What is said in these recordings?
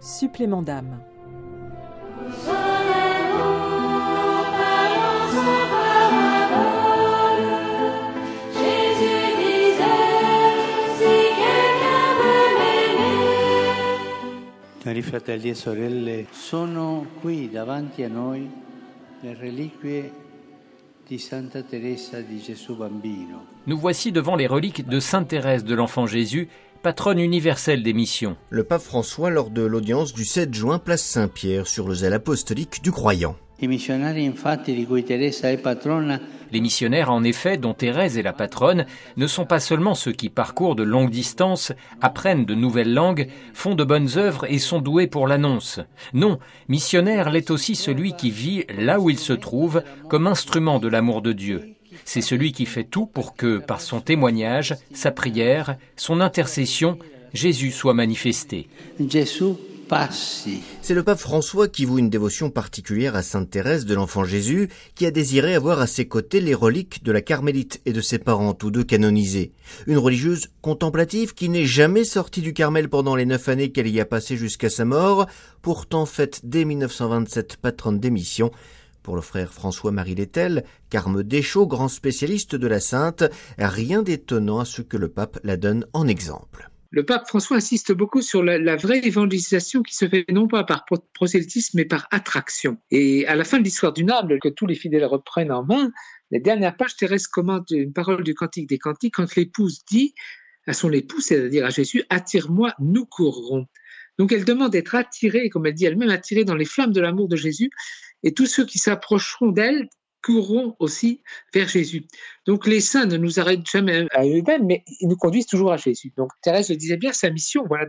Supplément d'âme. Cari fratelli e sorelle, sono qui davanti a noi le reliquie di Santa Teresa di Gesù Bambino. Nous voici devant les reliques de Sainte Thérèse de l'Enfant Jésus, patronne universelle des missions. Le pape François lors de l'audience du 7 juin place Saint-Pierre sur le zèle apostolique du croyant. Les missionnaires, en effet, dont Thérèse est la patronne, ne sont pas seulement ceux qui parcourent de longues distances, apprennent de nouvelles langues, font de bonnes œuvres et sont doués pour l'annonce. Non, missionnaire l'est aussi celui qui vit là où il se trouve comme instrument de l'amour de Dieu. C'est celui qui fait tout pour que, par son témoignage, sa prière, son intercession, Jésus soit manifesté. Gesù passi. C'est le pape François qui voue une dévotion particulière à Sainte Thérèse de l'Enfant Jésus, qui a désiré avoir à ses côtés les reliques de la Carmélite et de ses parents, tous deux canonisés. Une religieuse contemplative qui n'est jamais sortie du Carmel pendant les neuf années qu'elle y a passées jusqu'à sa mort, pourtant faite dès 1927 patronne d'émission. Pour le frère François-Marie Lettel, Carme Deschaux, grand spécialiste de la sainte, rien d'étonnant à ce que le pape la donne en exemple. Le pape François insiste beaucoup sur la, vraie évangélisation qui se fait non pas par prosélytisme mais par attraction. Et à la fin de l'histoire du âme, que tous les fidèles reprennent en main, la dernière page, Thérèse commente une parole du Cantique des Cantiques quand l'épouse dit à son époux, c'est-à-dire à Jésus, attire-moi, nous courrons. Donc elle demande d'être attirée, comme elle dit elle-même, attirée dans les flammes de l'amour de Jésus, et tous ceux qui s'approcheront d'elle courront aussi vers Jésus. Donc les saints ne nous arrêtent jamais à eux-mêmes, mais ils nous conduisent toujours à Jésus. Donc Thérèse le disait bien, sa mission, voilà,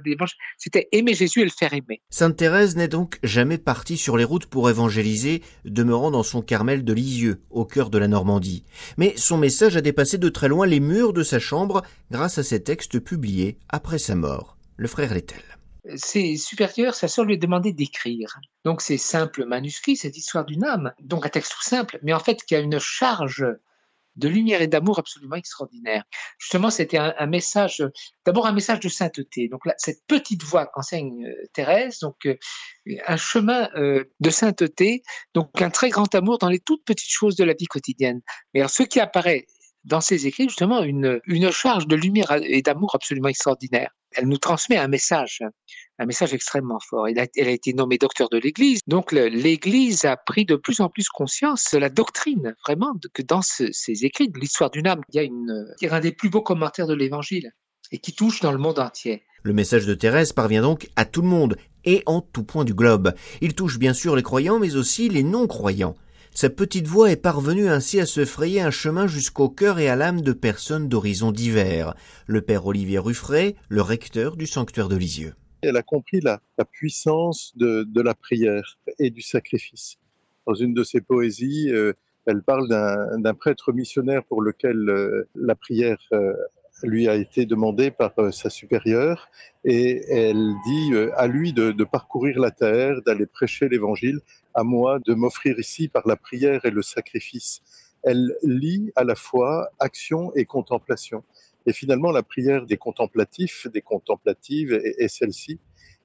c'était aimer Jésus et le faire aimer. Sainte Thérèse n'est donc jamais partie sur les routes pour évangéliser, demeurant dans son Carmel de Lisieux, au cœur de la Normandie. Mais son message a dépassé de très loin les murs de sa chambre grâce à ses textes publiés après sa mort. Le frère Lettel ses supérieurs, sa sœur lui a demandé d'écrire. Donc ces simples manuscrits, cette histoire d'une âme, donc un texte tout simple, mais en fait qui a une charge de lumière et d'amour absolument extraordinaire. Justement, c'était un, message, d'abord un message de sainteté. Donc cette petite voix qu'enseigne euh, Thérèse, donc euh, un chemin euh, de sainteté, donc un très grand amour dans les toutes petites choses de la vie quotidienne. Mais alors, ce qui apparaît dans ses écrits, justement, une charge de lumière et d'amour absolument extraordinaire elle nous transmet un message, un message extrêmement fort. Elle a, a été nommée docteur de l'Église, donc l'Église a pris de plus en plus conscience de la doctrine, vraiment, que dans ses écrits de l'histoire d'une âme, il y a une, un des plus beaux commentaires de l'Évangile et qui touche dans le monde entier. Le message de Thérèse parvient donc à tout le monde et en tout point du globe. Il touche bien sûr les croyants, mais aussi les non-croyants. Sa petite voix est parvenue ainsi à se frayer un chemin jusqu'au cœur et à l'âme de personnes d'horizons divers. Le père Olivier Ruffray, le recteur du sanctuaire de Lisieux. Elle a compris la, puissance de, de, la prière et du sacrifice. Dans une de ses poésies, euh, elle parle d'un prêtre missionnaire pour lequel euh, la prière euh, lui a été demandée par euh, sa supérieure et elle dit euh, à lui de, de parcourir la terre, d'aller prêcher l'évangile, à moi de m'offrir ici par la prière et le sacrifice. Elle lie à la fois action et contemplation. Et finalement, la prière des contemplatifs, des contemplatives est celle-ci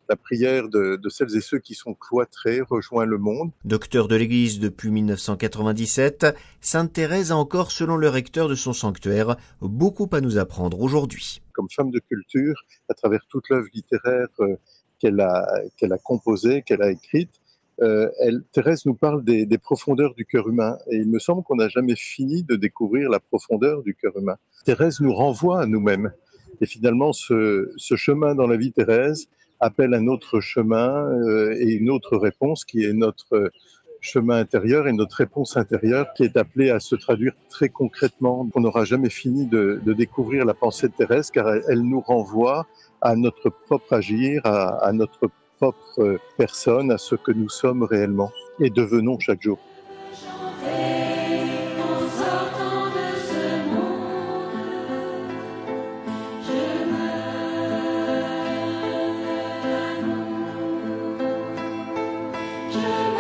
la prière de, de, celles et ceux qui sont cloîtrés rejoint le monde. Docteur de l'Église depuis 1997, Sainte Thérèse a encore, selon le recteur de son sanctuaire, beaucoup à nous apprendre aujourd'hui. Comme femme de culture, à travers toute l'œuvre littéraire euh, qu'elle a, qu'elle a composée, qu'elle a écrite, euh, elle, Thérèse nous parle des, des profondeurs du cœur humain et il me semble qu'on n'a jamais fini de découvrir la profondeur du cœur humain. Thérèse nous renvoie à nous-mêmes et finalement ce, ce chemin dans la vie Thérèse appelle un autre chemin euh, et une autre réponse qui est notre chemin intérieur et notre réponse intérieure qui est appelée à se traduire très concrètement. On n'aura jamais fini de, de, découvrir la pensée Thérèse car elle, elle, nous renvoie à notre propre agir, à, à notre propre personne, à ce que nous sommes réellement et devenons chaque jour. Master.